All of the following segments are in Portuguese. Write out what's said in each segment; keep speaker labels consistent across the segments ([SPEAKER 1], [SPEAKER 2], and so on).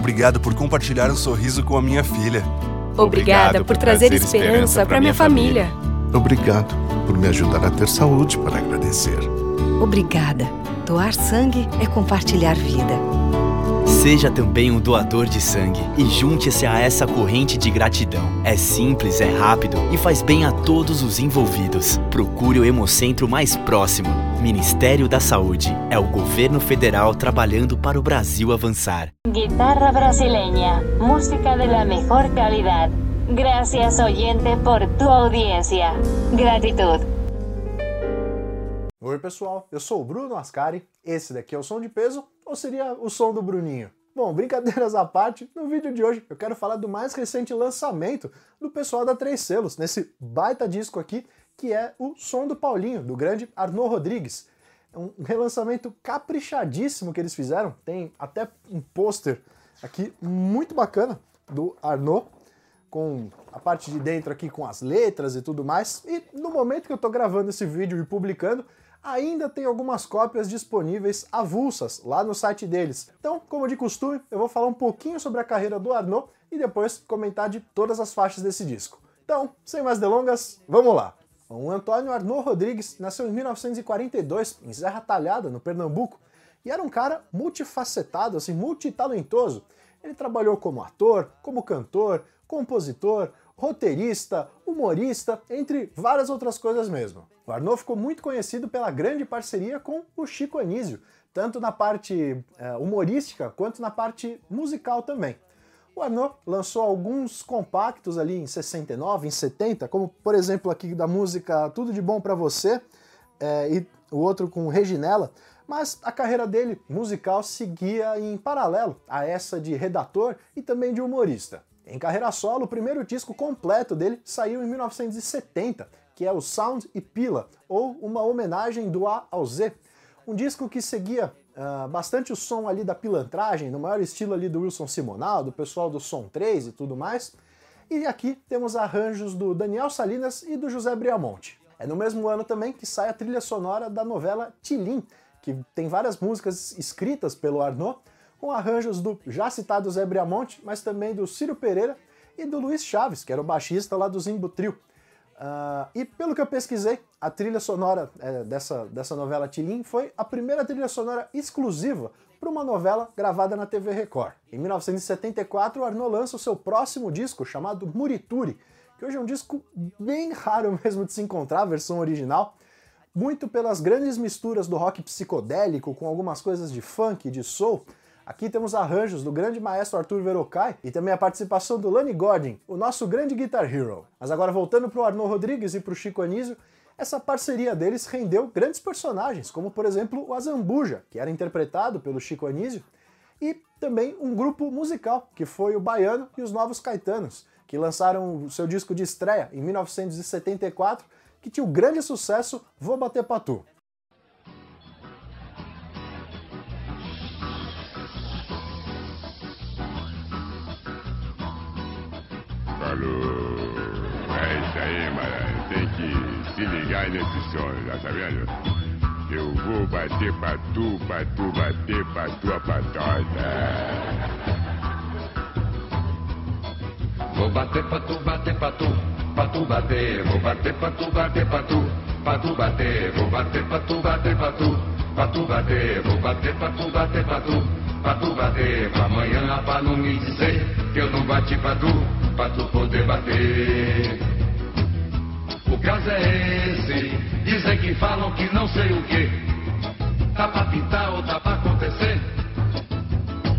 [SPEAKER 1] Obrigado por compartilhar um sorriso com a minha filha.
[SPEAKER 2] Obrigada por trazer esperança para minha família.
[SPEAKER 3] Obrigado por me ajudar a ter saúde para agradecer.
[SPEAKER 4] Obrigada. Doar sangue é compartilhar vida.
[SPEAKER 5] Seja também um doador de sangue e junte-se a essa corrente de gratidão. É simples, é rápido e faz bem a todos os envolvidos. Procure o Hemocentro mais próximo. Ministério da Saúde. É o governo federal trabalhando para o Brasil avançar.
[SPEAKER 6] Guitarra brasileña, música de la mejor calidad. Gracias oyente por tu audiencia. Gratitud.
[SPEAKER 7] Oi pessoal, eu sou o Bruno Ascari, esse daqui é o som de peso, ou seria o som do Bruninho? Bom, brincadeiras à parte, no vídeo de hoje eu quero falar do mais recente lançamento do pessoal da Três Selos, nesse baita disco aqui, que é o Som do Paulinho, do grande Arnaud Rodrigues. É um relançamento caprichadíssimo que eles fizeram, tem até um pôster aqui muito bacana do Arnaud, com a parte de dentro aqui com as letras e tudo mais. E no momento que eu estou gravando esse vídeo e publicando, ainda tem algumas cópias disponíveis avulsas lá no site deles. Então, como de costume, eu vou falar um pouquinho sobre a carreira do Arnaud e depois comentar de todas as faixas desse disco. Então, sem mais delongas, vamos lá! O Antônio Arnaud Rodrigues nasceu em 1942 em Serra Talhada, no Pernambuco, e era um cara multifacetado, assim, multitalentoso. Ele trabalhou como ator, como cantor, compositor, roteirista, humorista, entre várias outras coisas mesmo. O Arnaud ficou muito conhecido pela grande parceria com o Chico Anísio, tanto na parte é, humorística quanto na parte musical também. O Arnaud lançou alguns compactos ali em 69, em 70, como por exemplo aqui da música Tudo de Bom para Você é, e o outro com Reginella, mas a carreira dele musical seguia em paralelo a essa de redator e também de humorista. Em carreira solo, o primeiro disco completo dele saiu em 1970, que é o Sound e Pila, ou uma homenagem do A ao Z. Um disco que seguia uh, bastante o som ali da pilantragem, no maior estilo ali do Wilson Simonal, do pessoal do Som 3 e tudo mais. E aqui temos arranjos do Daniel Salinas e do José Briamonte. É no mesmo ano também que sai a trilha sonora da novela Tilim, que tem várias músicas escritas pelo Arnaud, com arranjos do já citado Zé Briamonte, mas também do Ciro Pereira e do Luiz Chaves, que era o baixista lá do Zimbo Trio. Uh, e pelo que eu pesquisei, a trilha sonora é, dessa, dessa novela Tilim foi a primeira trilha sonora exclusiva para uma novela gravada na TV Record. Em 1974, o Arnaud lança o seu próximo disco, chamado Murituri, que hoje é um disco bem raro mesmo de se encontrar, a versão original, muito pelas grandes misturas do rock psicodélico com algumas coisas de funk e de soul, Aqui temos arranjos do grande maestro Arthur Verocai e também a participação do Lani Godin, o nosso grande guitar hero. Mas agora voltando para o Arnaud Rodrigues e para o Chico Anísio, essa parceria deles rendeu grandes personagens, como por exemplo o Azambuja, que era interpretado pelo Chico Anísio, e também um grupo musical, que foi o Baiano e os Novos Caetanos, que lançaram o seu disco de estreia em 1974, que tinha o grande sucesso Vou Bater Patu.
[SPEAKER 8] Falou. É isso aí, mano. Tem que se ligar nesse já tá vendo? Eu vou bater pra tu, pra tu bater pra tua patota.
[SPEAKER 9] Vou bater pra tu, bater pra tu, pra tu bater. Vou bater pra tu, bater pra tu, pra tu bater. Vou bater pra tu, bater pra tu, pra tu bater. Vou bater pra tu, bater pra tu, pra tu bater. Pra amanhã pra não me dizer que eu não bati pra tu pra tu poder bater. O caso é esse, dizem que falam que não sei o que. Tá pra pintar ou tá pra acontecer?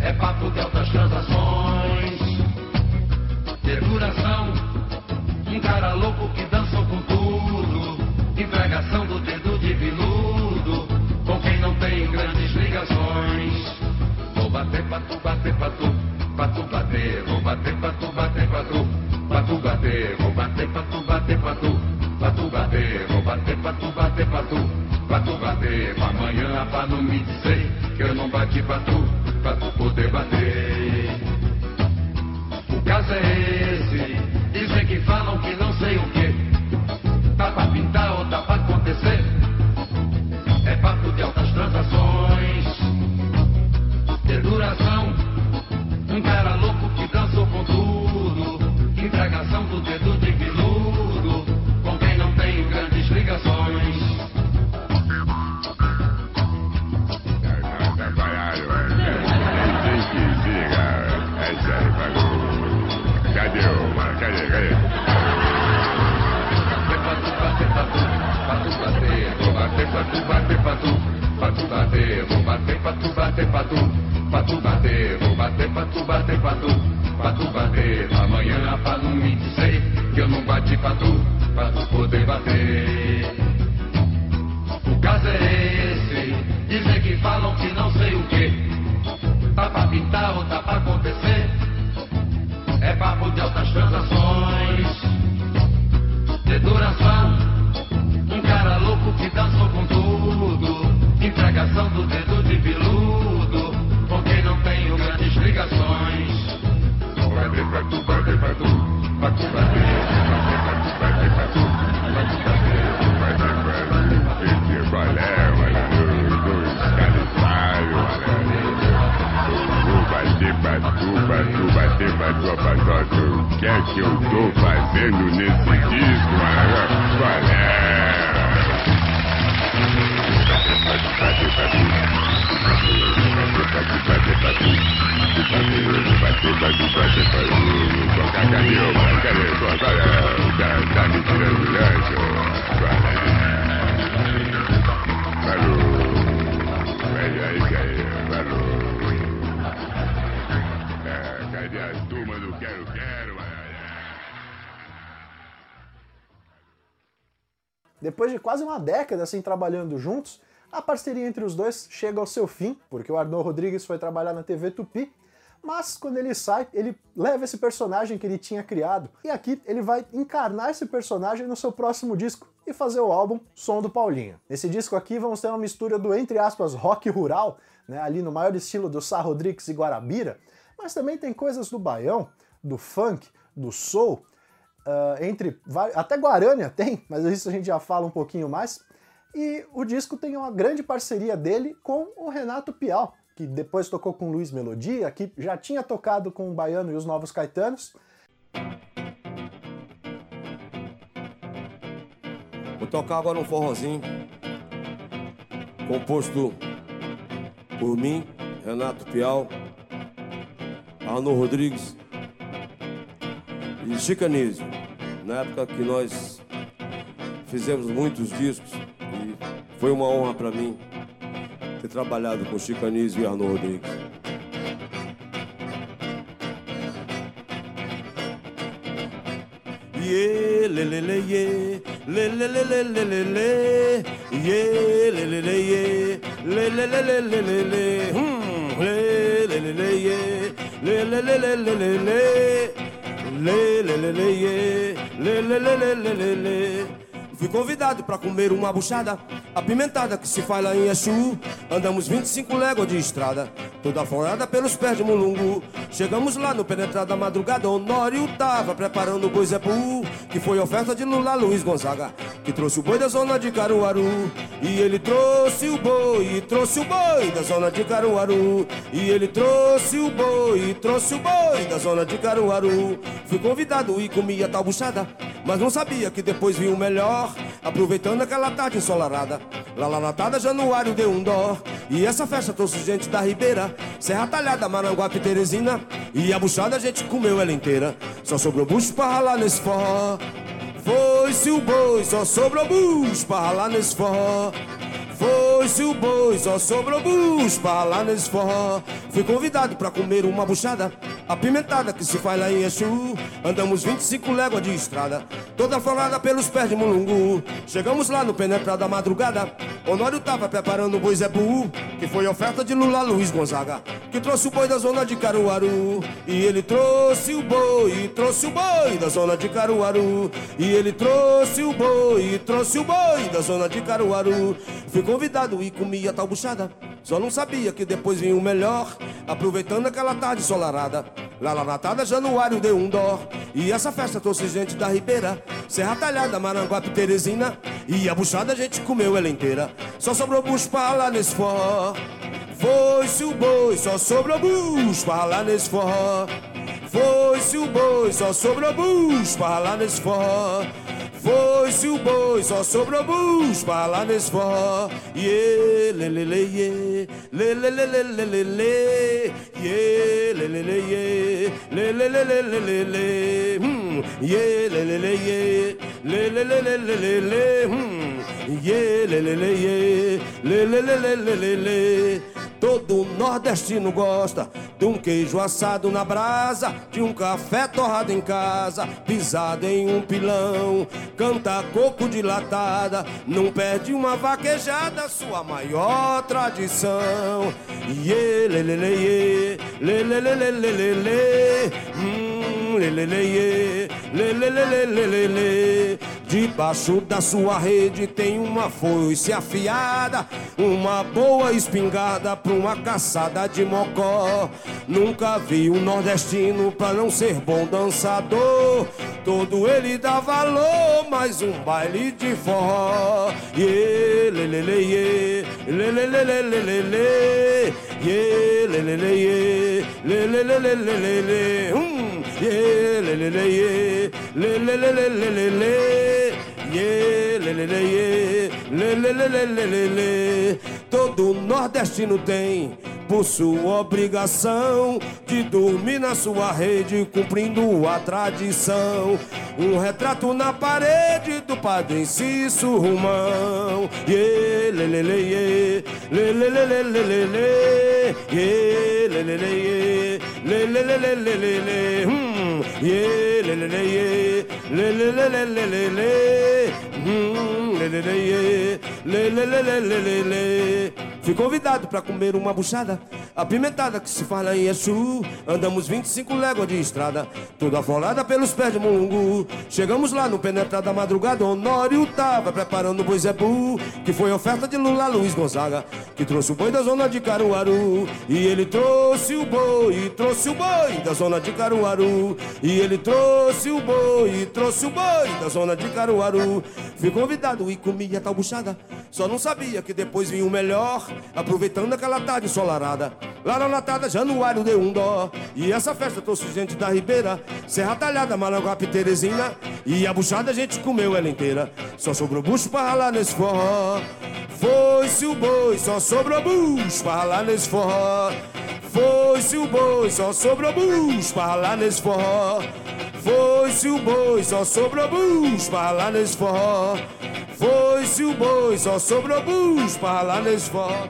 [SPEAKER 9] É papo de altas transações, duração. Um cara louco que dançou com tudo, empregação do dedo de viludo, com quem não tem grandes ligações. Vou bater pra tu, bater pra tu pra tu bater, vou bater pra tu bater pra tu, pra tu bater, vou bater pra tu bater pra tu, pra tu bater, vou bater pra tu bater pra tu, pra tu bater, amanhã pra não me dizer que eu não bati pra tu, pra tu poder bater. O caso é esse, dizem que falam que não sei o que, do dedo triquiludo com quem não tenho grandes ligações. Cadê o mar? Cadê? Cadê? Bate, bate, bate, bate, bate, patu bater, vou bater, patu bater, patu, patu bater, vou bater, patu bater,
[SPEAKER 7] patu. Quase uma década assim trabalhando juntos, a parceria entre os dois chega ao seu fim, porque o Arnaud Rodrigues foi trabalhar na TV Tupi, mas quando ele sai, ele leva esse personagem que ele tinha criado, e aqui ele vai encarnar esse personagem no seu próximo disco e fazer o álbum Som do Paulinho. Nesse disco aqui vamos ter uma mistura do, entre aspas, rock rural, né, ali no maior estilo do Sá Rodrigues e Guarabira, mas também tem coisas do baião, do funk, do soul, Uh, entre até Guarânia tem, mas isso a gente já fala um pouquinho mais. E o disco tem uma grande parceria dele com o Renato Pial, que depois tocou com Luiz Melodia, que já tinha tocado com o Baiano e os Novos Caetanos.
[SPEAKER 10] Vou tocar agora um forrozinho composto por mim, Renato Pial, Arno Rodrigues e Chicanísio, na época que nós fizemos muitos discos e foi uma honra para mim ter trabalhado com Chicanísio e Arno Rodrigues. Yeah, hmm. Lê, lê, lê, lê, lê, lê, lê, lê, lê, lê, lê. Fui convidado pra comer uma buchada apimentada que se faz lá em Exu. Andamos 25 léguas de estrada, toda forrada pelos pés de mulungu. Chegamos lá no penetrar da madrugada, Honório tava preparando o boi que foi oferta de Lula Luiz Gonzaga, que trouxe o boi da zona de Caruaru. E ele trouxe o boi, e trouxe o boi da zona de Caruaru. E ele trouxe o boi, e trouxe o boi da zona de Caruaru. Fui convidado e comia tal buchada, mas não sabia que depois vinha o melhor, aproveitando aquela tarde ensolarada. Lá lá na tada, Januário deu um dó. E essa festa trouxe gente da Ribeira, Serra Talhada, Maranguape Teresina. E a buchada a gente comeu ela inteira. Só sobrou bucho pra ralar nesse forró. Foi-se o boi, só sobrou bucho pra ralar nesse forró. Foi-se o boi, só sobrou pra ralar nesse forró. Fui convidado pra comer uma buchada apimentada que se faz lá em Exu. Andamos 25 léguas de estrada, toda forrada pelos pés de mulungu. Chegamos lá no penetrar da madrugada. Honório tava preparando o boi Zebu, que foi oferta de Lula Luiz Gonzaga, que trouxe o boi da zona de Caruaru. E ele trouxe o boi, trouxe o boi da zona de Caruaru. E ele trouxe o boi, trouxe o boi da zona de Caruaru. Fui convidado e comia tal buchada. Só não sabia que depois vinha o melhor, aproveitando aquela tarde ensolarada. Lá na tada, Januário deu um dó. E essa festa trouxe gente da Ribeira, Serra Talhada, Maranguape, Teresina. E a buchada a gente comeu ela inteira. Só sobrou bucho pra lá nesse forró. Foi-se o boi, só sobrou bucho pra lá nesse forró. Foi-se o boi, só sobrou bucho pra lá nesse forró. Foi-se o boi, só sobrou bus pra lá nesse forró. Yeah, lê, lê, lê, yeah. Lê, lê, lê, lê, lê, lê, lê. Yeah, lê, lê, lê, yeah. Lê, lê, lê, lê, lê, lê, lê. Hum, yeah, lê, lê, lê, yeah. Lê, lê, lê, lê, lê, lê, lê. Hum, yeah, lê, lê, lê, yeah. Lê, lê, lê, lê, lê, lê, lê. todo nordestino gosta de um queijo assado na brasa, de um café torrado em casa, pisado em um pilão, canta coco dilatada, não perde uma vaquejada, sua maior tradição. Iê, lê, lê, lê, iê, lê, lê, lê, lê, lê, lê, lê, hum, lê, lê, lê, iê, lê, lê, lê, lê, lê, lê, lê. Debaixo da sua rede tem uma foice afiada, uma boa espingarda pra uma caçada de mocó. Nunca vi um nordestino pra não ser bom dançador. Todo ele dá valor, mais um baile de forró. Ye, lê, lê, lê, ye, lê, lê, lê, lê, lê, lê, lê. Ye, lê, lê, lê, ye, lê, lê, lê, lê, lê, lê, lê. Hum, ye, lê, lê, lê, ye, lê, lê, lê, lê, lê, lê, lê. Todo nordestino tem por sua obrigação de dormir na sua rede, cumprindo a tradição. Um retrato na parede do padre Cício Romão. Ye, lê, lê, lê, lê, lê, lê, lê, lê, lê, lê. Lê, lê, lê, lê, lê, lê, lê, lê, lê, lê. Hum, Yeah, le le le yeah, le le le le le le le. Fui convidado pra comer uma buchada apimentada que se fala em Exu. Andamos 25 léguas de estrada, toda afolada pelos pés de mulungu. Chegamos lá no penetrar da madrugada, Honório tava preparando o boi Zebu, que foi oferta de Lula Luiz Gonzaga, que trouxe o boi da zona de Caruaru. E ele trouxe o boi, trouxe o boi da zona de Caruaru. E ele trouxe o boi, trouxe o boi da zona de Caruaru. Fui convidado e comia tal buchada, só não sabia que depois vinha o melhor, aproveitando aquela tarde ensolarada. Lá na latada, Januário deu um dó. E essa festa trouxe gente da Ribeira, Serra Talhada, Malanguape, Teresina. E a buchada a gente comeu ela inteira. Só sobrou bucho pra ralar nesse forró. Foi-se o boi, só sobrou bucho pra ralar nesse forró. Foi-se o boi, só sobrou bucho pra ralar nesse forró. Foi-se o boi, só sobrou bucho pra ralar nesse forró. Foi-se o boi, só sobrou bucho pra ralar nesse forró.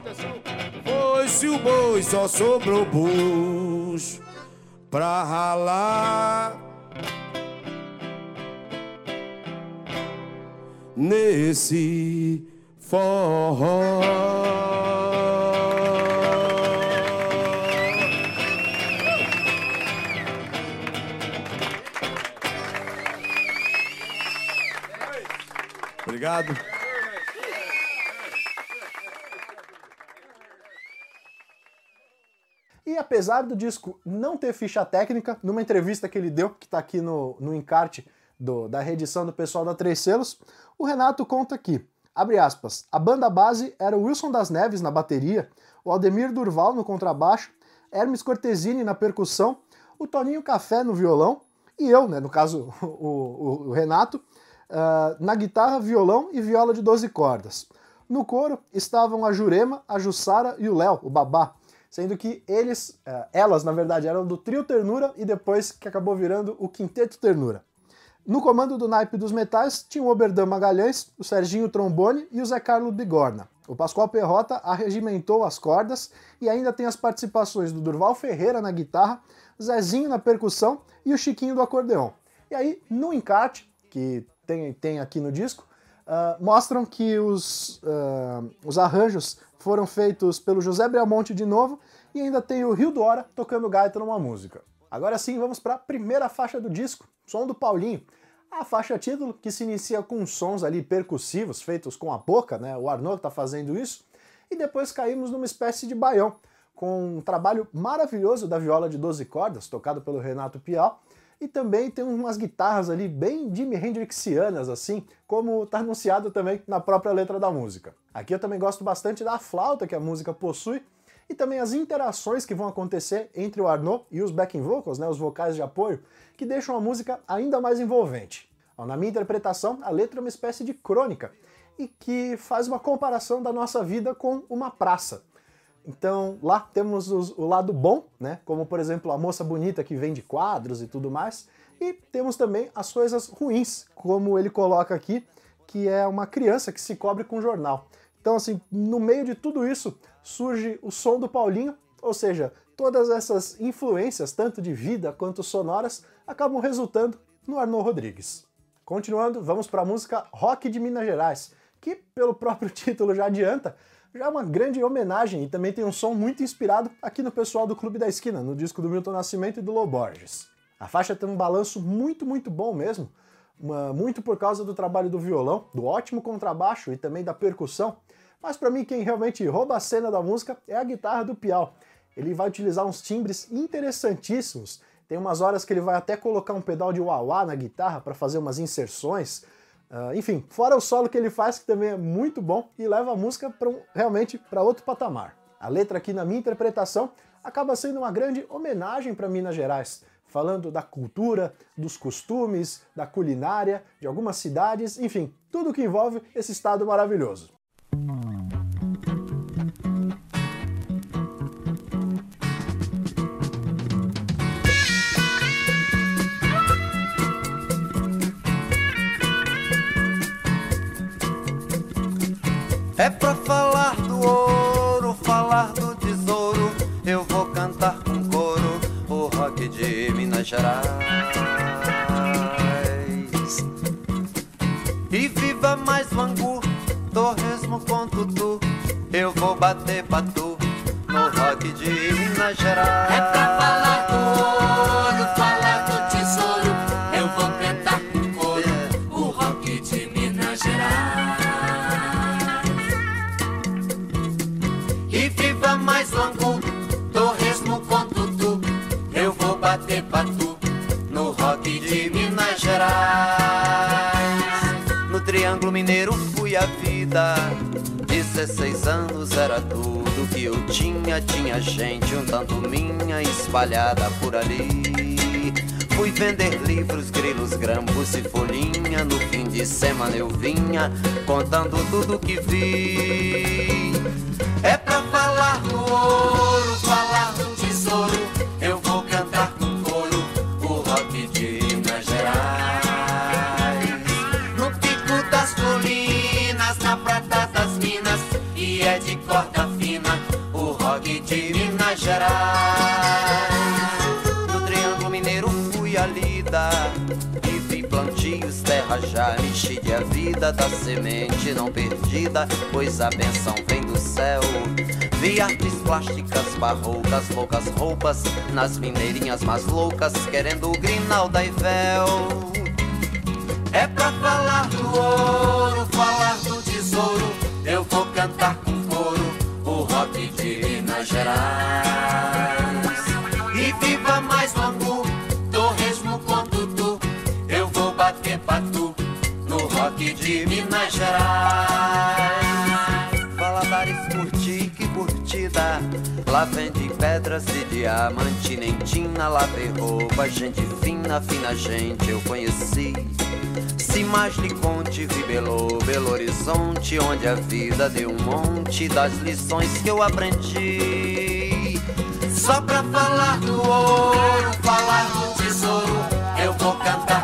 [SPEAKER 10] Foi-se o boi, só sobrou bucho pra ralar. Nesse forró. Obrigado.
[SPEAKER 7] E apesar do disco não ter ficha técnica, numa entrevista que ele deu, que está aqui no, no encarte do- da reedição do pessoal da Três Selos, o Renato conta aqui, abre aspas, a banda base era o Wilson das Neves na bateria, o Aldemir Durval no contrabaixo, Hermes Cortesini na percussão, o Toninho Café no violão, e eu, né, no caso o, o- o Renato, ah, na guitarra, violão e viola de 12 cordas. No coro estavam a Jurema, a Jussara e o Léo, o Babá, sendo que eles, eh, elas na verdade eram do Trio Ternura e depois que acabou virando o Quinteto Ternura. No comando do naipe dos metais tinha o Oberdan Magalhães, o Serginho Trombone e o Zé Carlos Bigorna. O Pascoal Perrota arregimentou as cordas e ainda tem as participações do Durval Ferreira na guitarra, Zezinho na percussão e o Chiquinho do acordeão. E aí, no encarte, que tem, tem aqui no disco, ah, mostram que os, ah, os arranjos foram feitos pelo José Belmonte de novo e ainda tem o Rio do Hora tocando gaita numa música. Agora sim, vamos para a primeira faixa do disco, Som do Paulinho. A faixa título, que se inicia com sons ali percussivos, feitos com a boca, né? O Arnaud está fazendo isso. E depois caímos numa espécie de baião, com um trabalho maravilhoso da viola de 12 cordas, tocado pelo Renato Pial, e também tem umas guitarras ali bem Jimi Hendrixianas, assim, como está anunciado também na própria letra da música. Aqui eu também gosto bastante da flauta que a música possui, e também as interações que vão acontecer entre o Arnaud e os backing vocals, né, os vocais de apoio, que deixam a música ainda mais envolvente. Na minha interpretação, a letra é uma espécie de crônica, e que faz uma comparação da nossa vida com uma praça. Então lá temos os- o lado bom, né? Como por exemplo a moça bonita que vende quadros e tudo mais. E temos também as coisas ruins, como ele coloca aqui, que é uma criança que se cobre com jornal. Então assim, no meio de tudo isso surge o som do Paulinho, ou seja, todas essas influências, tanto de vida quanto sonoras, acabam resultando no Arnaud Rodrigues. Continuando, vamos para a música Rock de Minas Gerais, que, pelo próprio título já adianta, já é uma grande homenagem e também tem um som muito inspirado aqui no pessoal do Clube da Esquina, no disco do Milton Nascimento e do Lou Borges. A faixa tem um balanço muito, muito bom mesmo, uma, muito por causa do trabalho do violão, do ótimo contrabaixo e também da percussão, mas para mim quem realmente rouba a cena da música é a guitarra do Piau. Ele vai utilizar uns timbres interessantíssimos, tem umas horas que ele vai até colocar um pedal de wah-wah na guitarra para fazer umas inserções, Uh, enfim, fora o solo que ele faz, que também é muito bom e leva a música pra um, realmente para outro patamar. A letra aqui, na minha interpretação, acaba sendo uma grande homenagem para Minas Gerais, falando da cultura, dos costumes, da culinária, de algumas cidades, enfim, tudo que envolve esse estado maravilhoso.
[SPEAKER 11] É pra falar do ouro, falar do tesouro. Eu vou cantar com coro o rock de Minas Gerais. E viva mais Vangu, torresmo com tutu. Eu vou bater patu no rock de Minas Gerais. Bater patu no rock de Minas Gerais. No Triângulo Mineiro fui a vida. 16 anos era tudo que eu tinha. Tinha gente um tanto minha espalhada por ali. Fui vender livros, grilos, grampos e folhinha. No fim de semana eu vinha contando tudo que vi. É pra falar do de Minas Gerais. No Triângulo Mineiro fui a lida. E vi plantios, terra já enchi de a vida da semente não perdida, pois a benção vem do céu. Vi artes plásticas, barrocas, loucas roupas, nas mineirinhas mais loucas, querendo o grinal da Ivel. É pra falar do ouro, falar do tesouro, eu vou cantar com Minas Gerais. E viva mais Bangu, torresmo com tutu, eu vou bater patu no rock de Minas Gerais. Curtida. Lá vende pedras e diamante, nentina, lá vê roupa, gente fina, fina gente eu conheci. Se mais lhe conte, vi Belo, Belo Horizonte, onde a vida deu um monte das lições que eu aprendi. Só pra falar do ouro, falar do tesouro, eu vou cantar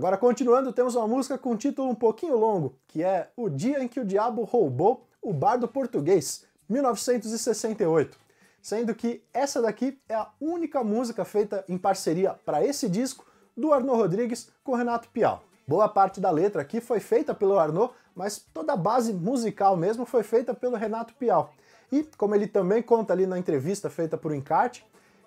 [SPEAKER 7] Agora, continuando, temos uma música com um título um pouquinho longo, que é O Dia em que o Diabo Roubou o Bardo Português, 1968. Sendo que essa daqui é a única música feita em parceria para esse disco do Arnaud Rodrigues com Renato Pial. Boa parte da letra aqui foi feita pelo Arnaud, mas toda a base musical mesmo foi feita pelo Renato Pial. E, como ele também conta ali na entrevista feita por Encarte,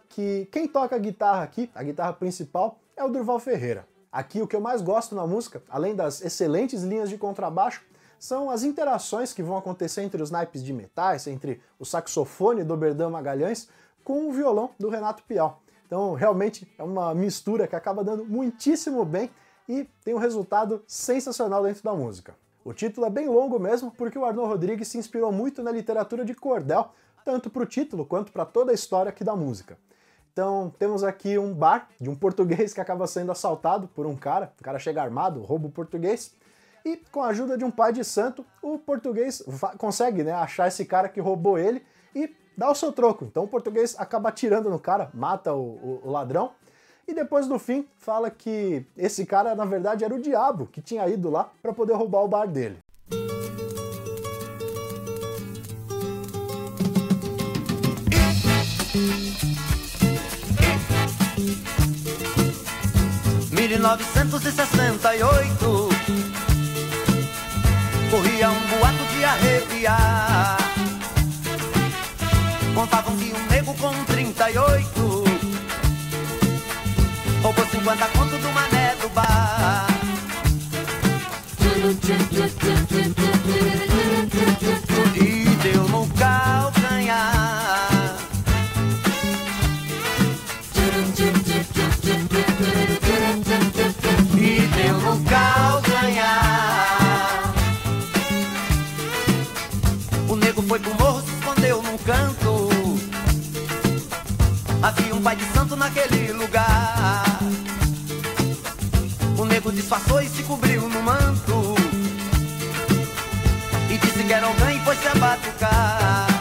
[SPEAKER 7] que quem toca a guitarra aqui, a guitarra principal, é o Durval Ferreira. Aqui o que eu mais gosto na música, além das excelentes linhas de contrabaixo, são as interações que vão acontecer entre os naipes de metais, entre o saxofone do Berdão Magalhães, com o violão do Renato Pial. Então, realmente é uma mistura que acaba dando muitíssimo bem e tem um resultado sensacional dentro da música. O título é bem longo mesmo, porque o Arnaud Rodrigues se inspirou muito na literatura de cordel, tanto para o título quanto para toda a história aqui da música. Então, temos aqui um bar de um português que acaba sendo assaltado por um cara, o cara chega armado, rouba o português, e com a ajuda de um pai de santo, o português consegue né, achar esse cara que roubou ele e dá o seu troco. Então o português acaba atirando no cara, mata o, o, o ladrão, e depois no fim fala que esse cara na verdade era o diabo que tinha ido lá para poder roubar o bar dele.
[SPEAKER 11] Mil novecentos e sessenta e oito corria um boato de arrepiar. Contavam que um nego com 38 roubou 50 conto do mané do bar. Lugar. O nego disfarçou e se cobriu no manto. E disse que era alguém e foi se abatucar.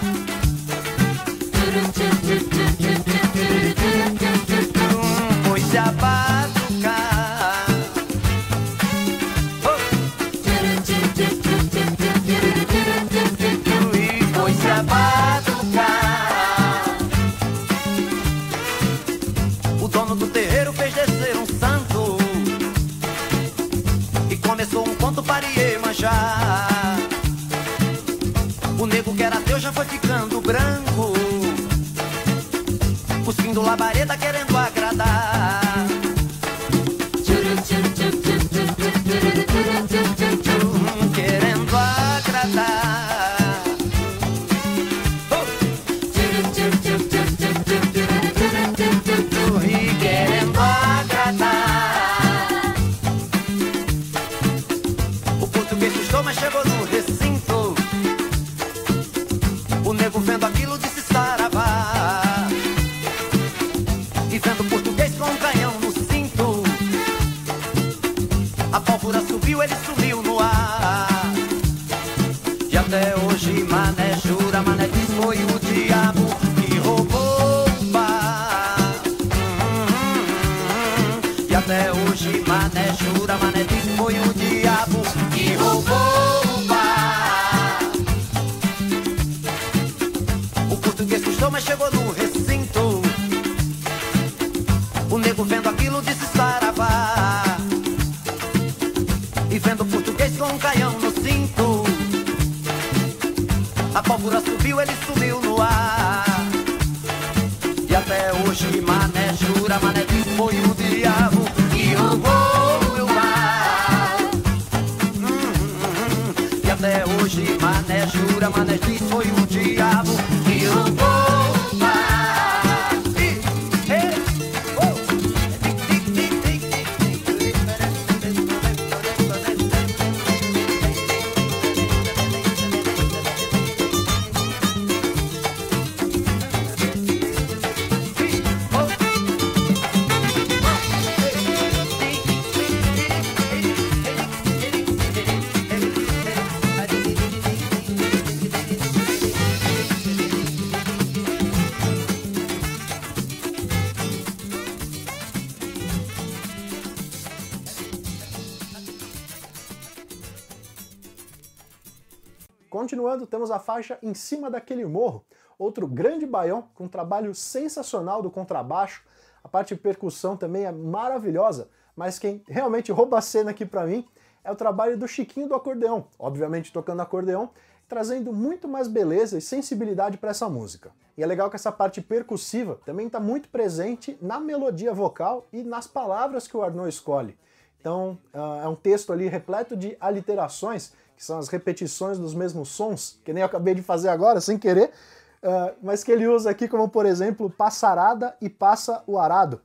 [SPEAKER 11] Jura, Mané diz foi o
[SPEAKER 7] faixa Em Cima daquele Morro, outro grande baião com um trabalho sensacional do contrabaixo. A parte de percussão também é maravilhosa, mas quem realmente rouba a cena aqui pra mim é o trabalho do Chiquinho do acordeão, obviamente tocando acordeão, trazendo muito mais beleza e sensibilidade para essa música. E é legal que essa parte percussiva também está muito presente na melodia vocal e nas palavras que o Arnaud escolhe. Então, uh, é um texto ali repleto de aliterações, que são as repetições dos mesmos sons, que nem eu acabei de fazer agora, sem querer, uh, mas que ele usa aqui como, por exemplo, passarada e passa o arado.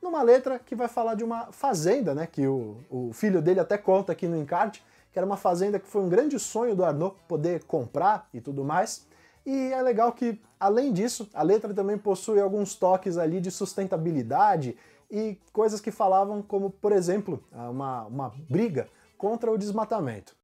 [SPEAKER 7] Numa letra que vai falar de uma fazenda, né, que o, o filho dele até conta aqui no encarte, que era uma fazenda que foi um grande sonho do Arnaud poder comprar e tudo mais. E é legal que, além disso, a letra também possui alguns toques ali de sustentabilidade e coisas que falavam como, por exemplo, uma, uma briga contra o desmatamento.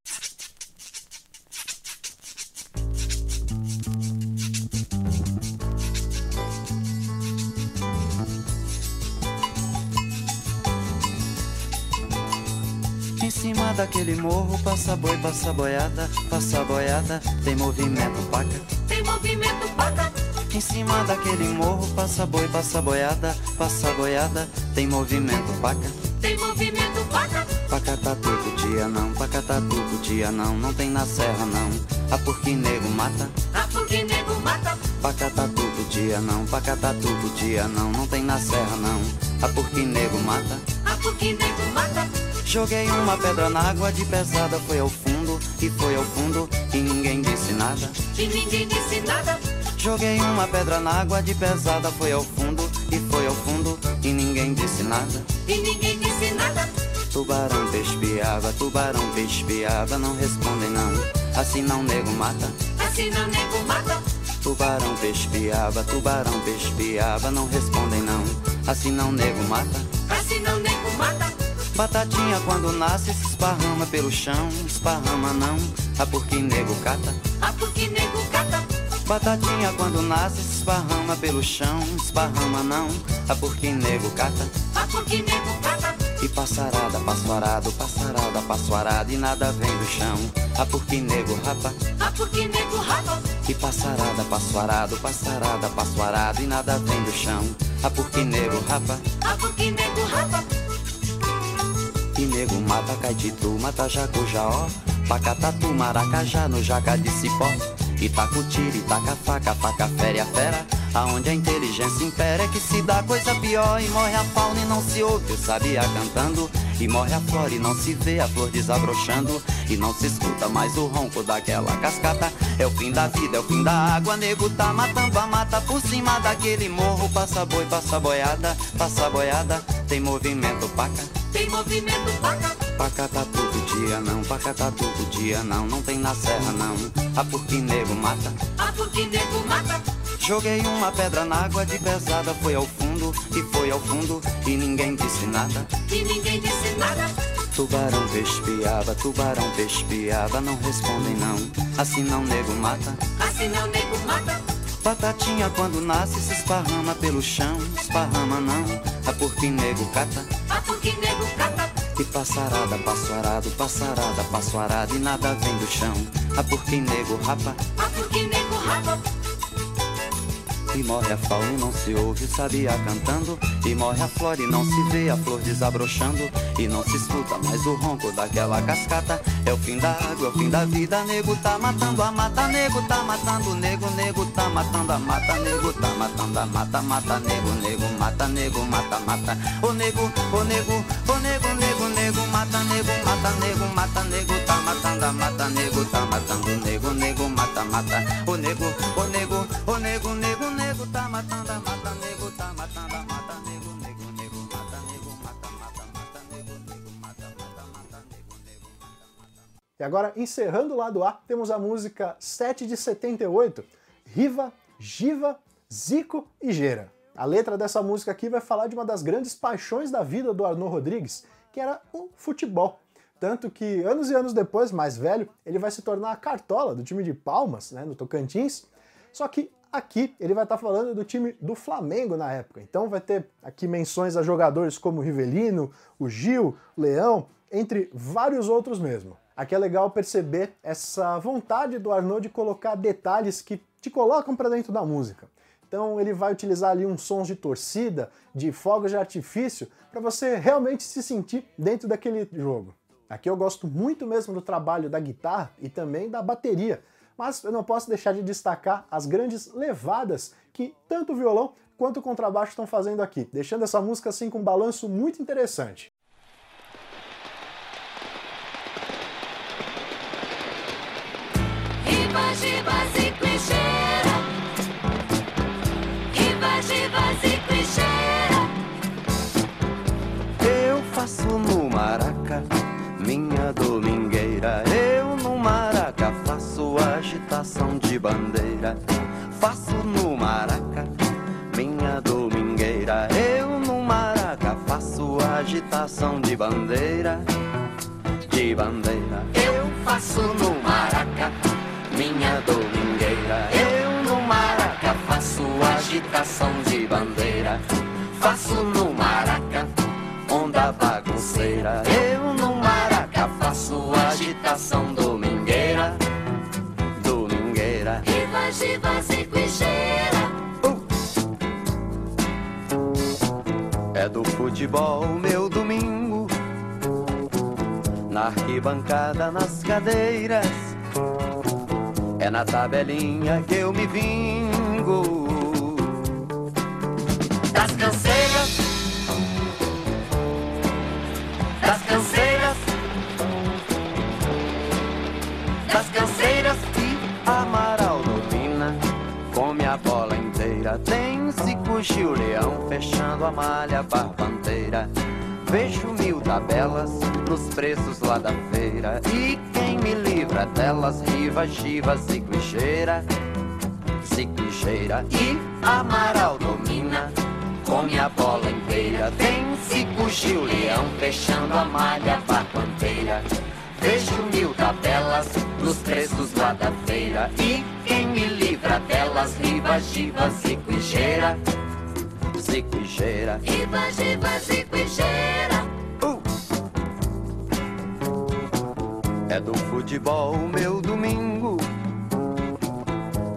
[SPEAKER 11] Daquele morro passa boi, passa boiada, passa boiada, tem movimento paca.
[SPEAKER 12] Tem movimento paca.
[SPEAKER 11] Em cima daquele morro passa boi, passa boiada, passa boiada, tem movimento paca.
[SPEAKER 12] Tem movimento paca.
[SPEAKER 11] Paca tá todo dia não, paca tá todo dia não, não tem na serra não. A porque nego mata.
[SPEAKER 12] A porque nego mata.
[SPEAKER 11] Paca tá todo dia não, paca tá todo dia não, não tem na serra não. A porque nego mata.
[SPEAKER 12] A porque nego mata.
[SPEAKER 11] Joguei uma pedra na água de pesada, foi ao fundo, e foi ao fundo, e ninguém disse nada.
[SPEAKER 12] E ninguém disse nada.
[SPEAKER 11] Joguei uma pedra na água de pesada, foi ao fundo, e foi ao fundo, e ninguém disse nada.
[SPEAKER 12] E ninguém disse nada.
[SPEAKER 11] Tubarão pespiava, tubarão pespiava, não respondem não. Assim não nego mata.
[SPEAKER 12] Assim não nego mata.
[SPEAKER 11] Tubarão pespiava, tubarão pespiava, não respondem não. Assim não nego mata.
[SPEAKER 12] Assim não nego mata.
[SPEAKER 11] Batatinha quando nasce se esparrama pelo chão, esparrama não, a porque nego cata.
[SPEAKER 12] A porque nego cata.
[SPEAKER 11] Batatinha quando nasce se esparrama pelo chão, esparrama não, a porque nego cata.
[SPEAKER 12] A porque nego cata.
[SPEAKER 11] E passarada, passo arado, passarada, passo arado e nada vem do chão, a porque nego rapa.
[SPEAKER 12] A porque nego rapa.
[SPEAKER 11] E passarada, passo arado, passarada, passo arado e nada vem do chão, a porque nego rapa.
[SPEAKER 12] A porque nego rapa.
[SPEAKER 11] E nego mata caititu, mata jacujaó Pacatatu, maracajá, no jaca de cipó. Itacutira, itaca faca, faca fere a fera Aonde a inteligência impera é que se dá coisa pior. E morre a fauna e não se ouve o sabia cantando. E morre a flora e não se vê a flor desabrochando. E não se escuta mais o ronco daquela cascata. É o fim da vida, é o fim da água. Nego tá matando a mata por cima daquele morro. Passa boi, passa boiada, passa boiada. Tem movimento paca.
[SPEAKER 12] Tem movimento paca.
[SPEAKER 11] Paca tá todo dia não, paca tá todo dia não. Não tem na serra não, a porque nego mata.
[SPEAKER 12] A porque nego mata.
[SPEAKER 11] Joguei uma pedra na água de pesada, foi ao fundo, e foi ao fundo, e ninguém disse nada.
[SPEAKER 12] E ninguém disse nada.
[SPEAKER 11] Tubarão pespiava, tubarão pespiava, não respondem não, assim não nego mata.
[SPEAKER 12] Assim não nego mata.
[SPEAKER 11] Batatinha quando nasce se esparrama pelo chão, esparrama não, a porque nego cata.
[SPEAKER 12] A porque nego cata.
[SPEAKER 11] E passarada, passo arado, passarada, passo arado, e nada vem do chão, a porque nego rapa.
[SPEAKER 12] A porque nego rapa.
[SPEAKER 11] E morre a fauna e não se ouve sabia cantando. E morre a flora e não se vê a flor desabrochando. E não se escuta mais o ronco daquela cascata. É o fim da água, é o fim da vida Nego tá matando a mata, nego tá matando Nego, nego tá matando a mata Nego tá matando a mata, mata Nego, nego, mata, nego, mata, mata. O nego, o nego, o nego, nego, nego Mata, nego, mata, nego, mata Nego tá matando a mata, nego tá matando Nego, nego, mata, mata. O nego, o nego,
[SPEAKER 7] E agora, encerrando o lado A, temos a música 7 de 78, Riva, Giva, Zico e Gera. A letra dessa música aqui vai falar de uma das grandes paixões da vida do Arnaud Rodrigues, que era o futebol. Tanto que anos e anos depois, mais velho, ele vai se tornar a cartola do time de Palmas, né, no Tocantins. Só que aqui ele vai estar falando do time do Flamengo na época. Então vai ter aqui menções a jogadores como o Rivelino, o Gil, Leão, entre vários outros mesmo. Aqui é legal perceber essa vontade do Arnaud de colocar detalhes que te colocam para dentro da música. Então ele vai utilizar ali uns sons de torcida, de fogos de artifício, para você realmente se sentir dentro daquele jogo. Aqui eu gosto muito mesmo do trabalho da guitarra e também da bateria, mas eu não posso deixar de destacar as grandes levadas que tanto o violão quanto o contrabaixo estão fazendo aqui, deixando essa música assim com um balanço muito interessante.
[SPEAKER 12] Eu faço no maraca
[SPEAKER 11] minha domingueira. Eu no maraca faço agitação de bandeira. Faço no maraca minha domingueira. Eu no maraca faço agitação de bandeira. De bandeira. Eu faço no maraca minha domingueira. Eu no maraca faço agitação de bandeira. Faço no maraca onda bagunceira. Eu no maraca faço agitação domingueira. Domingueira.
[SPEAKER 12] Riva, giva, zico e cheira.
[SPEAKER 11] É do futebol meu domingo. Na arquibancada, nas cadeiras. Na tabelinha que eu me vingo. Das canseiras. Das canseiras. Das canseiras. E Amaral domina. Come a bola inteira. Tem Cicuxi o leão fechando a malha barbanteira. Vejo mil tabelas nos preços lá da feira. E me livra delas, riva, chiva, zico e cheira. Zico e Amaral domina. Come a bola inteira. Tem Cicuxi o leão fechando a malha barbanteira. Vejo mil tabelas nos preços lá da feira. E quem me livra delas, riva, chiva, e cheira. Zico e
[SPEAKER 12] zico
[SPEAKER 11] É do futebol meu domingo.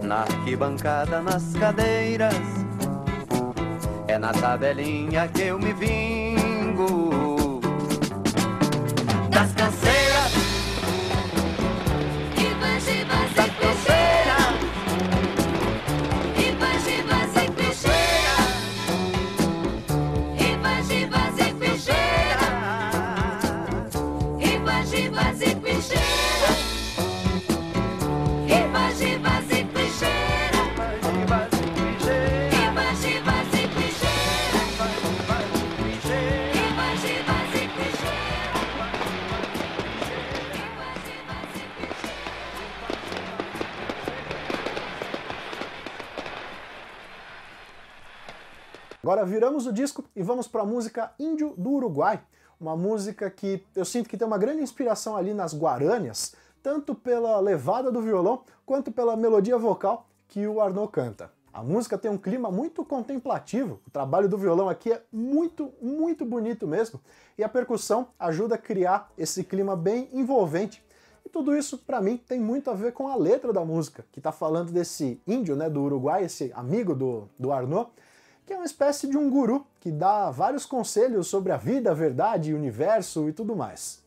[SPEAKER 11] Na arquibancada, nas cadeiras. É na tabelinha que eu me vingo. Das canseiras.
[SPEAKER 7] Agora viramos o disco e vamos para a música Índio do Uruguai, uma música que eu sinto que tem uma grande inspiração ali nas guarânias, tanto pela levada do violão quanto pela melodia vocal que o Arnaud canta. A música tem um clima muito contemplativo, o trabalho do violão aqui é muito, muito bonito mesmo, e a percussão ajuda a criar esse clima bem envolvente. E tudo isso, para mim, tem muito a ver com a letra da música, que está falando desse índio né, do Uruguai, esse amigo do, do Arnaud, que é uma espécie de um guru que dá vários conselhos sobre a vida, a verdade, o universo e tudo mais.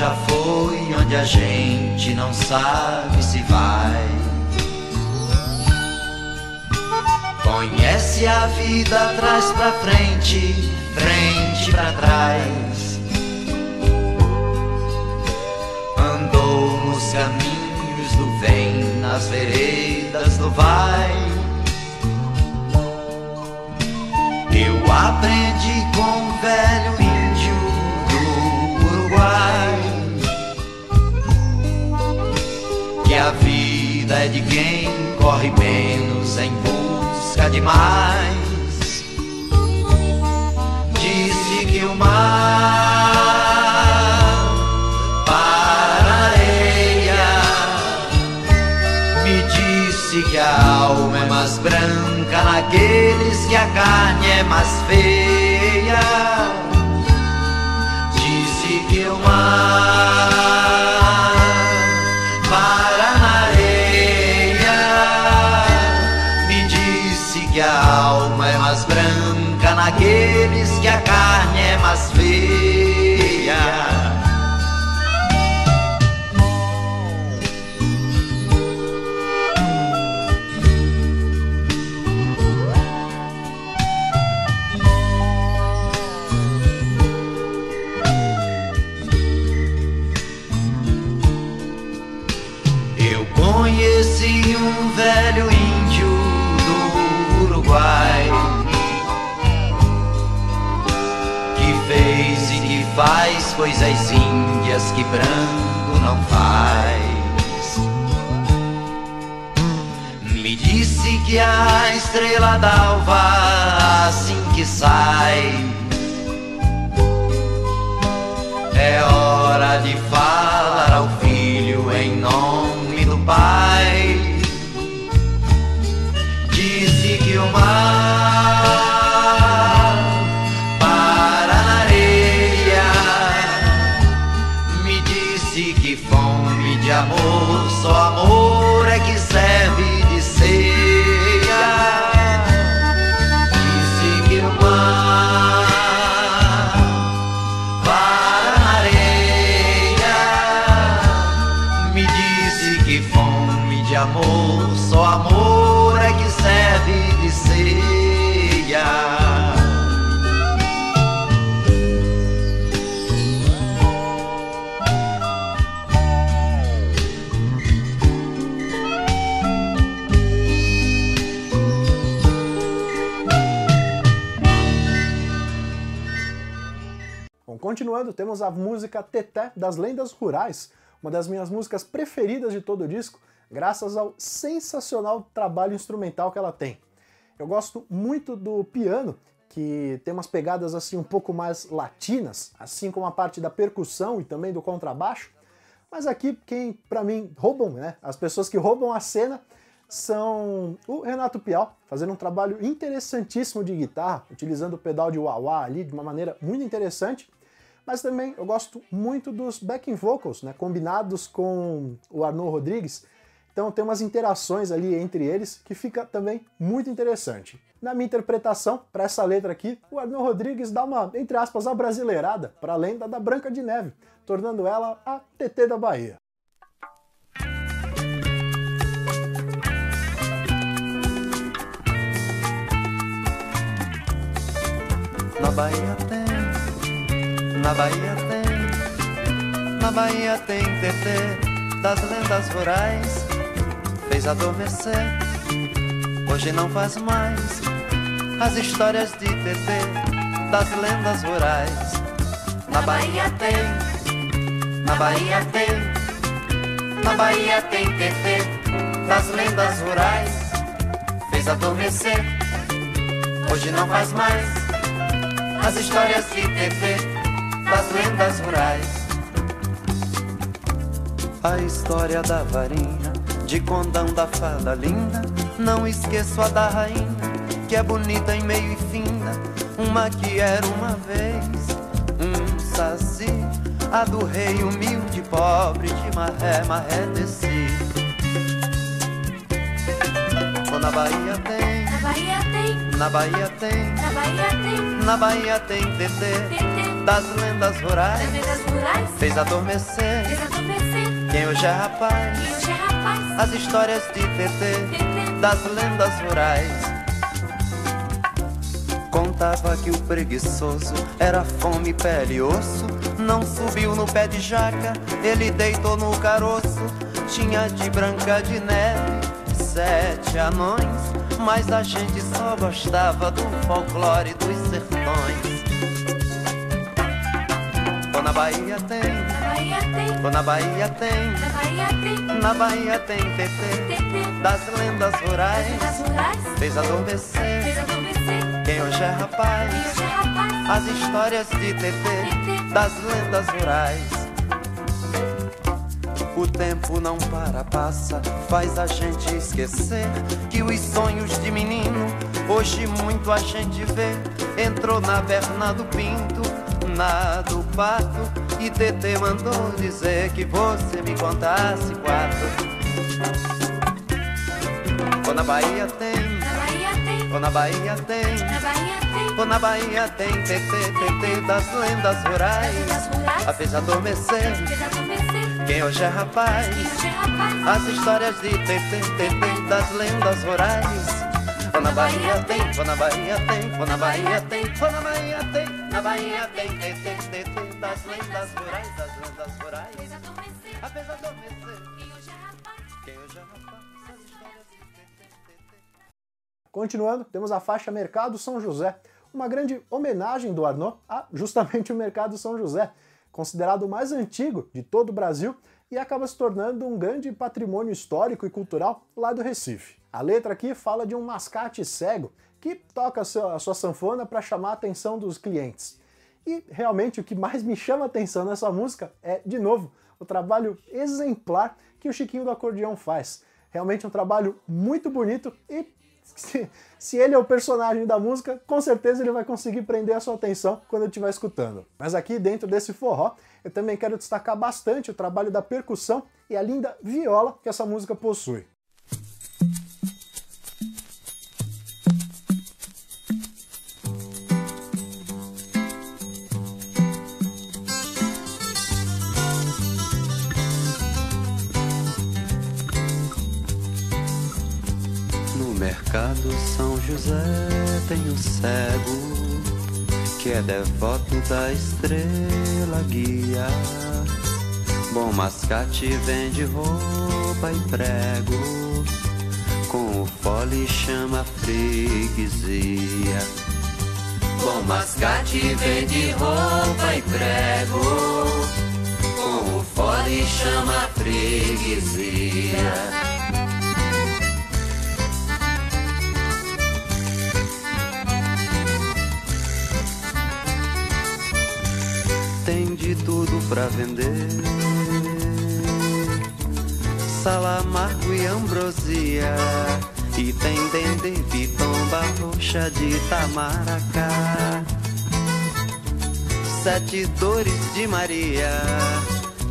[SPEAKER 13] Já foi onde a gente não sabe se vai. Conhece a vida atrás pra frente, frente pra trás. Andou nos caminhos do vem, nas veredas do vai. Eu aprendi com o velho a vida é de quem corre menos em busca de mais. Disse que o mar para areia me disse que a alma é mais branca naqueles que a carne é mais feia.
[SPEAKER 11] Coisas índias que branco não faz. Me disse que a estrela d'alva, assim que sai,
[SPEAKER 7] continuando, temos a música Teté das Lendas Rurais, uma das minhas músicas preferidas de todo o disco, graças ao sensacional trabalho instrumental que ela tem. Eu gosto muito do piano, que tem umas pegadas assim um pouco mais latinas, assim como a parte da percussão e também do contrabaixo. Mas aqui quem para mim roubam, né? As pessoas que roubam a cena são o Renato Pial, fazendo um trabalho interessantíssimo de guitarra, utilizando o pedal de wah-wah ali de uma maneira muito interessante. Mas também eu gosto muito dos backing vocals, né, combinados com o Arnaud Rodrigues. Então tem umas interações ali entre eles que fica também muito interessante. Na minha interpretação, para essa letra aqui, o Arnaud Rodrigues dá uma, entre aspas, abrasileirada para a lenda da Branca de Neve, tornando ela a TT da Bahia.
[SPEAKER 11] Na Bahia tem, na Bahia tem, na Bahia tem TT das lendas rurais. Fez adormecer, hoje não faz mais as histórias de TT das lendas rurais. Na Bahia tem, na Bahia tem, na Bahia tem TT das lendas rurais. Fez adormecer, hoje não faz mais as histórias de TT das lendas rurais. A história da varinha, de condão da fada linda. Não esqueço a da rainha, que é bonita em meio e fina. Uma que era uma vez um saci. A do rei humilde, pobre, de maré, maré desci. Oh, na Bahia tem,
[SPEAKER 12] Na Bahia tem,
[SPEAKER 11] na Bahia tem.
[SPEAKER 12] na Bahia tem,
[SPEAKER 11] Na Bahia tem TT
[SPEAKER 12] TT
[SPEAKER 11] das lendas
[SPEAKER 12] das
[SPEAKER 11] rurais.
[SPEAKER 12] lendas rurais.
[SPEAKER 11] Fez adormecer
[SPEAKER 12] Fez adormecer,
[SPEAKER 11] quem hoje é rapaz.
[SPEAKER 12] hoje é rapaz.
[SPEAKER 11] As histórias de TT
[SPEAKER 12] TT
[SPEAKER 11] das lendas rurais. Contava que o preguiçoso era fome, pele e osso. Não subiu no pé de jaca, ele deitou no caroço. Tinha de branca de neve sete anões. Mas a gente só gostava do folclore dos sertões. Oh, na Bahia tem,
[SPEAKER 12] Na Bahia tem,
[SPEAKER 11] oh, na Bahia tem,
[SPEAKER 12] na Bahia tem,
[SPEAKER 11] TT das lendas
[SPEAKER 12] das
[SPEAKER 11] rurais. Fez adormecer.
[SPEAKER 12] Adormecer,
[SPEAKER 11] quem hoje é rapaz.
[SPEAKER 12] hoje é rapaz.
[SPEAKER 11] As histórias de TT das lendas rurais. O tempo não para, passa, faz a gente esquecer que os sonhos de menino, hoje muito a gente vê. Entrou na perna do pinto, na do pato, e TT mandou dizer que você me contasse quatro. Ou na Bahia tem, ou na Bahia tem. Ou na Bahia tem. TT, TT das lendas
[SPEAKER 12] das
[SPEAKER 11] rurais. A fez adormecer quem hoje é rapaz. As histórias de TT, TT das lendas rurais. Ou na Bahia tem, ou na Bahia tem, ou na Bahia tem, ou na Bahia tem, na Bahia tem TT, TT das lendas rurais, das lendas rurais.
[SPEAKER 12] Fez adormecer,
[SPEAKER 11] A fez adormecer
[SPEAKER 12] e hoje é rapaz.
[SPEAKER 11] quem hoje é rapaz. As histórias de.
[SPEAKER 7] Continuando, temos a faixa Mercado São José, uma grande homenagem do Arnaud a justamente o mercado São José, considerado o mais antigo de todo o Brasil e acaba se tornando um grande patrimônio histórico e cultural lá do Recife. A letra aqui fala de um mascate cego que toca a sua, a sua sanfona para chamar a atenção dos clientes. E realmente o que mais me chama a atenção nessa música é, de novo, o trabalho exemplar que o Chiquinho do Acordeão faz. Realmente um trabalho muito bonito e se, se, ele é o personagem da música, com certeza ele vai conseguir prender a sua atenção quando estiver escutando. Mas aqui dentro desse forró, eu também quero destacar bastante o trabalho da percussão e a linda viola que essa música possui.
[SPEAKER 11] Devoto da estrela guia. Bom mascate vende roupa e prego, com o fole chama freguesia.
[SPEAKER 13] Bom mascate vende roupa e prego, com o fole chama freguesia.
[SPEAKER 11] Tudo pra vender. Salamarco e ambrosia. E tem dendê, pitomba roxa de tamaracá. Sete dores de Maria.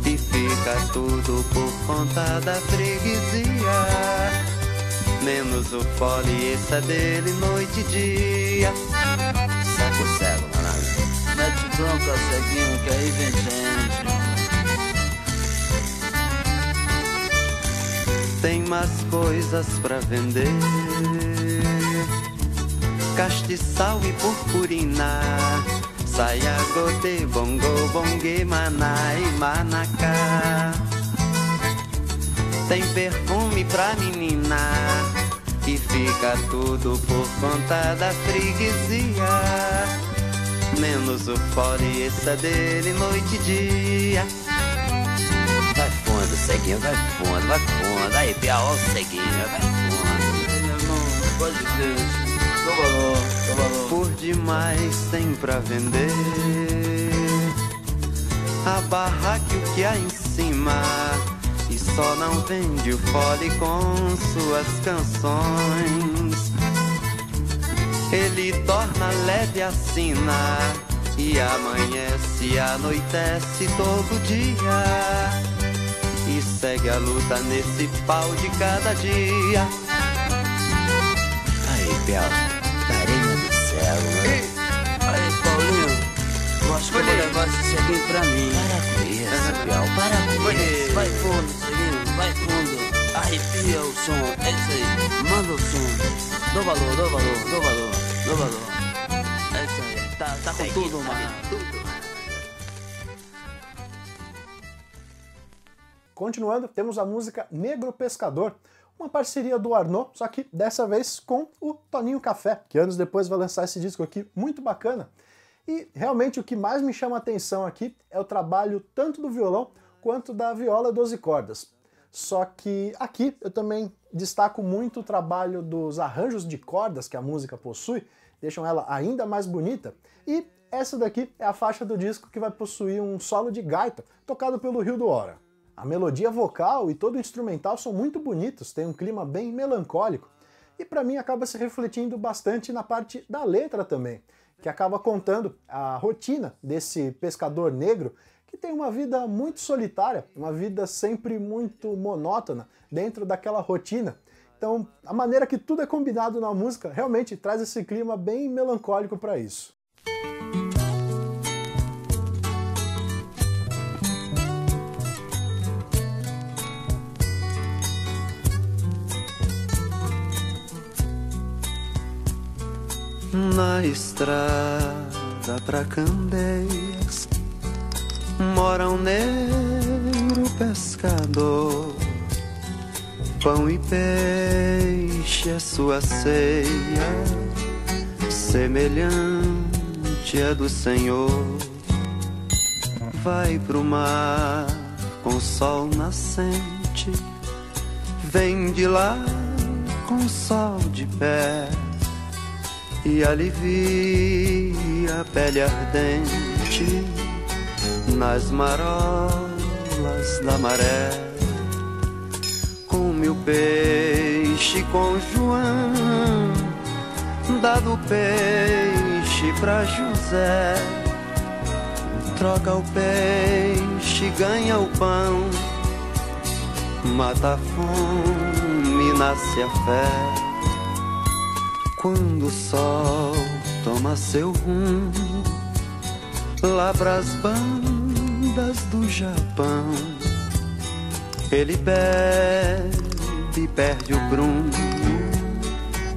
[SPEAKER 11] E fica tudo por conta da freguesia. Menos o fole, esse é dele noite e dia.
[SPEAKER 14] Bronca, ceguinho, que aí vem gente.
[SPEAKER 11] Tem mais coisas pra vender. Castiçal e purpurina. Saia, gote, bongo, bongue, maná e manacá. Tem perfume pra menina. E fica tudo por conta da freguesia menos o é dele noite e dia.
[SPEAKER 14] Vai fundo, ceguinho, vai fundo, vai fundo. Aí, pior, ceguinho, vai fundo. Meu irmão.
[SPEAKER 11] Por demais tem pra vender. A barraca o que há em cima. E só não vende o fole com suas canções. Ele torna leve a sina e amanhece, anoitece todo dia. E segue a luta nesse pau de cada dia.
[SPEAKER 14] Aí, Bel, tarinha do céu, né? Aí, Paulinho, eu acho que eu vou levar esse ceguinho pra mim. Para com isso, Bel, para com isso. Vai fundo, ceguinho, vai fundo. Arrepia o som, é isso aí, manda o som. Dou valor, dou valor, dou valor. É isso aí. Tá, tá com tudo, mano.
[SPEAKER 7] Continuando, temos a música Negro Pescador, uma parceria do Arnaud, só que dessa vez com o Toninho Café, que anos depois vai lançar esse disco aqui, muito bacana. E realmente o que mais me chama a atenção aqui é o trabalho tanto do violão quanto da viola 12 cordas. Só que aqui eu também destaco muito o trabalho dos arranjos de cordas que a música possui, deixam ela ainda mais bonita. E essa daqui é a faixa do disco que vai possuir um solo de gaita, tocado pelo Rio do Hora. A melodia vocal e todo o instrumental são muito bonitos, tem um clima bem melancólico, e para mim acaba se refletindo bastante na parte da letra também, que acaba contando a rotina desse pescador negro que tem uma vida muito solitária, uma vida sempre muito monótona dentro daquela rotina. Então, a maneira que tudo é combinado na música realmente traz esse clima bem melancólico para isso.
[SPEAKER 11] Na estrada pra Candeias mora um negro pescador Pão e peixe é sua ceia, semelhante é do Senhor. Vai pro mar com sol nascente, vem de lá com sol de pé e alivia a pele ardente nas marolas da maré. Come o peixe com João, dado peixe pra José. Troca o peixe, ganha o pão, mata a fome, nasce a fé. Quando o sol toma seu rumo lá pras bandas do Japão, ele bebe, perde o prumo,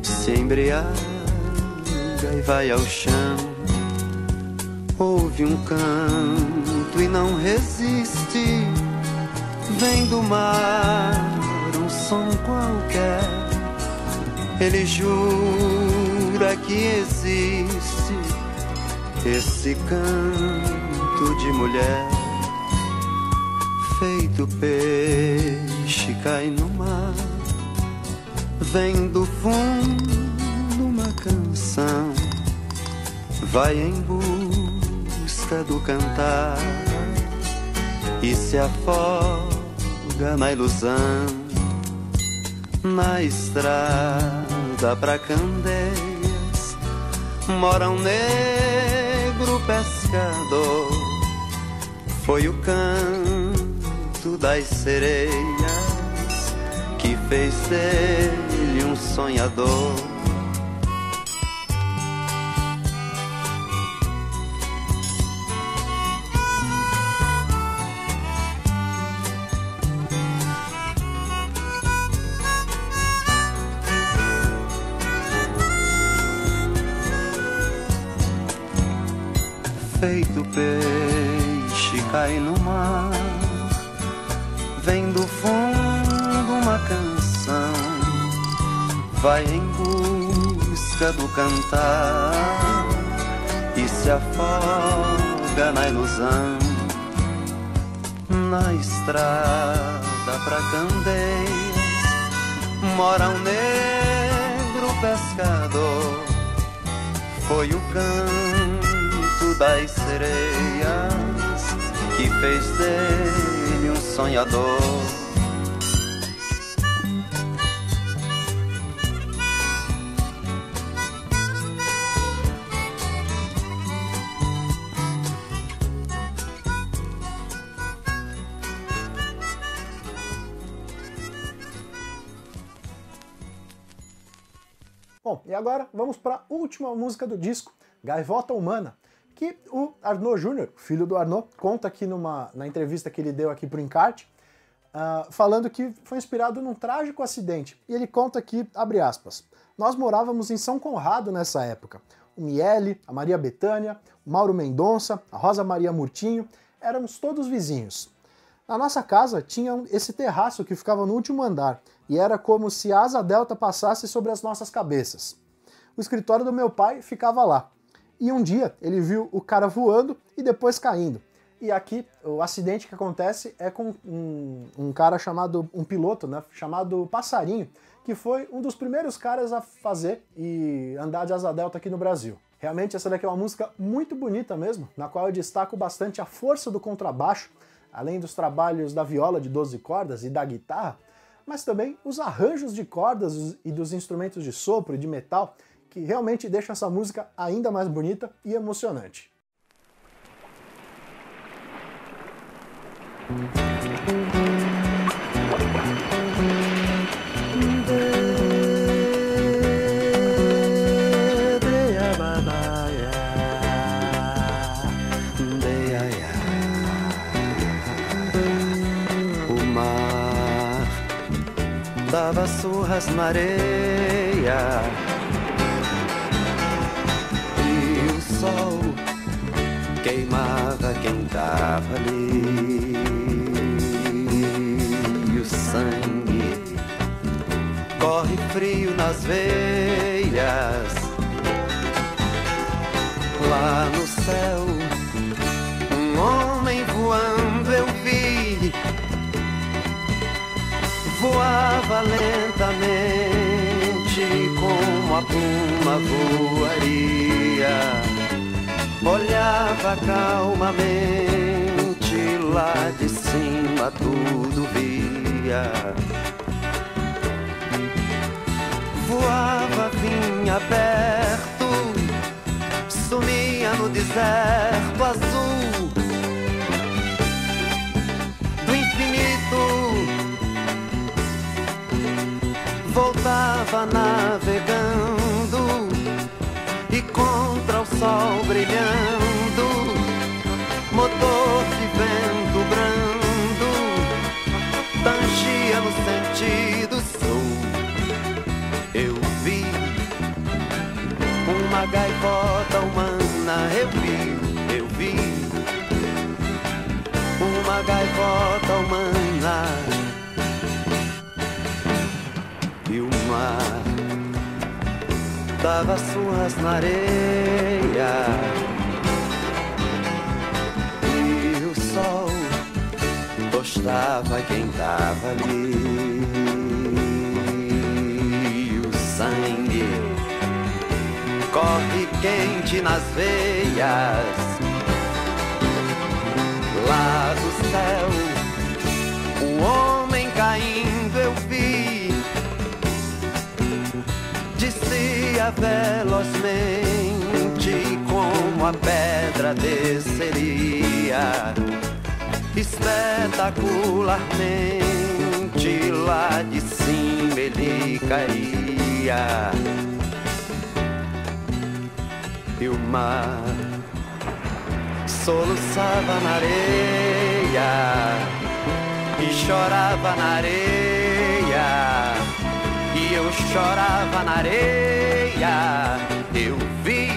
[SPEAKER 11] se embriaga e vai ao chão. Ouve um canto e não resiste, vem do mar um som qualquer. Ele jura que existe esse canto de mulher feito peixe cai no mar vem do fundo uma canção vai em busca do cantar e se afoga na ilusão na estrada pra Candeias mora um negro pescador. Foi o canto das sereias que fez dele um sonhador. feito peixe cai no mar. Vem do fundo uma canção, vai em busca do cantar e se afoga na ilusão. Na estrada pra Candeias mora um negro pescador. Foi o canto das sereias que fez dele sonhador.
[SPEAKER 7] Bom, e agora vamos para a última música do disco, Gaivota Humana, que o Arnaud Júnior, filho do Arnaud, conta aqui numa, na entrevista que ele deu aqui para o Encarte, uh, falando que foi inspirado num trágico acidente. E ele conta aqui, abre aspas, nós morávamos em São Conrado nessa época. O Miele, a Maria Betânia, o Mauro Mendonça, a Rosa Maria Murtinho, éramos todos vizinhos. Na nossa casa tinha esse terraço que ficava no último andar, e era como se a asa delta passasse sobre as nossas cabeças. O escritório do meu pai ficava lá. E um dia ele viu o cara voando e depois caindo. E aqui o acidente que acontece é com um, um cara chamado, um piloto, né, chamado Passarinho, que foi um dos primeiros caras a fazer e andar de asa delta aqui no Brasil. Realmente essa daqui é uma música muito bonita mesmo, na qual eu destaco bastante a força do contrabaixo, além dos trabalhos da viola de 12 cordas e da guitarra, mas também os arranjos de cordas e dos instrumentos de sopro e de metal, que realmente deixam essa música ainda mais bonita e emocionante.
[SPEAKER 11] Dava surras na areia tava ali. E o sangue corre frio nas veias no céu, um homem voando eu vi. Voava lentamente como a pluma voaria. Olhava calmamente lá de cima tudo via. Voava, vinha perto, sumia no deserto azul do infinito. Voltava navegando e contra o sol brilhando, e o mar dava suas na areia e o sol tostava quem tava ali. O sangue corre quente nas veias. Lá do céu homem caindo eu vi. Descia velozmente como a pedra desceria. Espetacularmente lá de cima ele caía. E o mar soluçava na areia e chorava na areia. E eu chorava na areia. Eu vi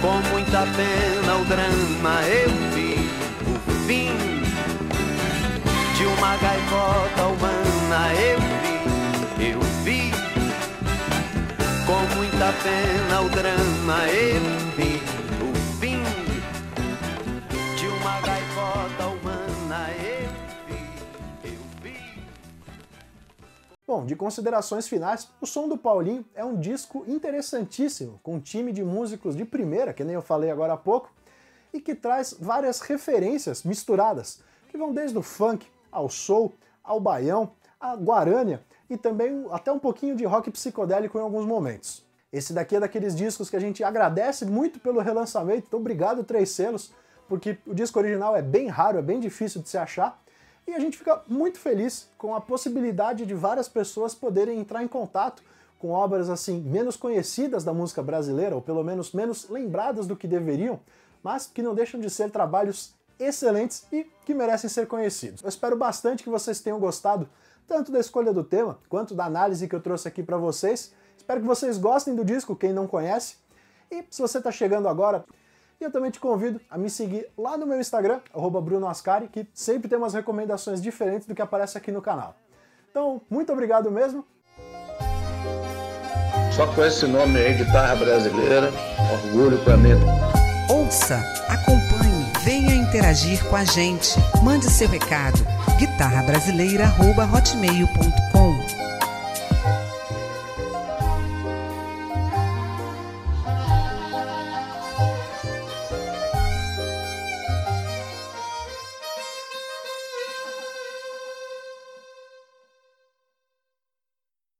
[SPEAKER 11] com muita pena o drama, eu vi o fim de uma gaivota humana, eu vi, eu vi com muita pena o drama, eu vi
[SPEAKER 7] Bom, de considerações finais, o som do Paulinho é um disco interessantíssimo, com um time de músicos de primeira, que nem eu falei agora há pouco, e que traz várias referências misturadas, que vão desde o funk ao soul, ao baião, à guarânia e também até um pouquinho de rock psicodélico em alguns momentos. Esse daqui é daqueles discos que a gente agradece muito pelo relançamento, então obrigado Três Selos, porque o disco original é bem raro, é bem difícil de se achar, e a gente fica muito feliz com a possibilidade de várias pessoas poderem entrar em contato com obras assim menos conhecidas da música brasileira, ou pelo menos menos lembradas do que deveriam, mas que não deixam de ser trabalhos excelentes e que merecem ser conhecidos. Eu espero bastante que vocês tenham gostado tanto da escolha do tema quanto da análise que eu trouxe aqui para vocês. Espero que vocês gostem do disco, quem não conhece. E se você está chegando agora, e eu também te convido a me seguir lá no meu Instagram, @brunoascari, que sempre tem umas recomendações diferentes do que aparece aqui no canal. Então, muito obrigado mesmo.
[SPEAKER 15] Só com esse nome aí, guitarra brasileira, orgulho para mim.
[SPEAKER 4] Ouça, acompanhe, venha interagir com a gente. Mande seu recado. guitarrabrasileira@hotmail.com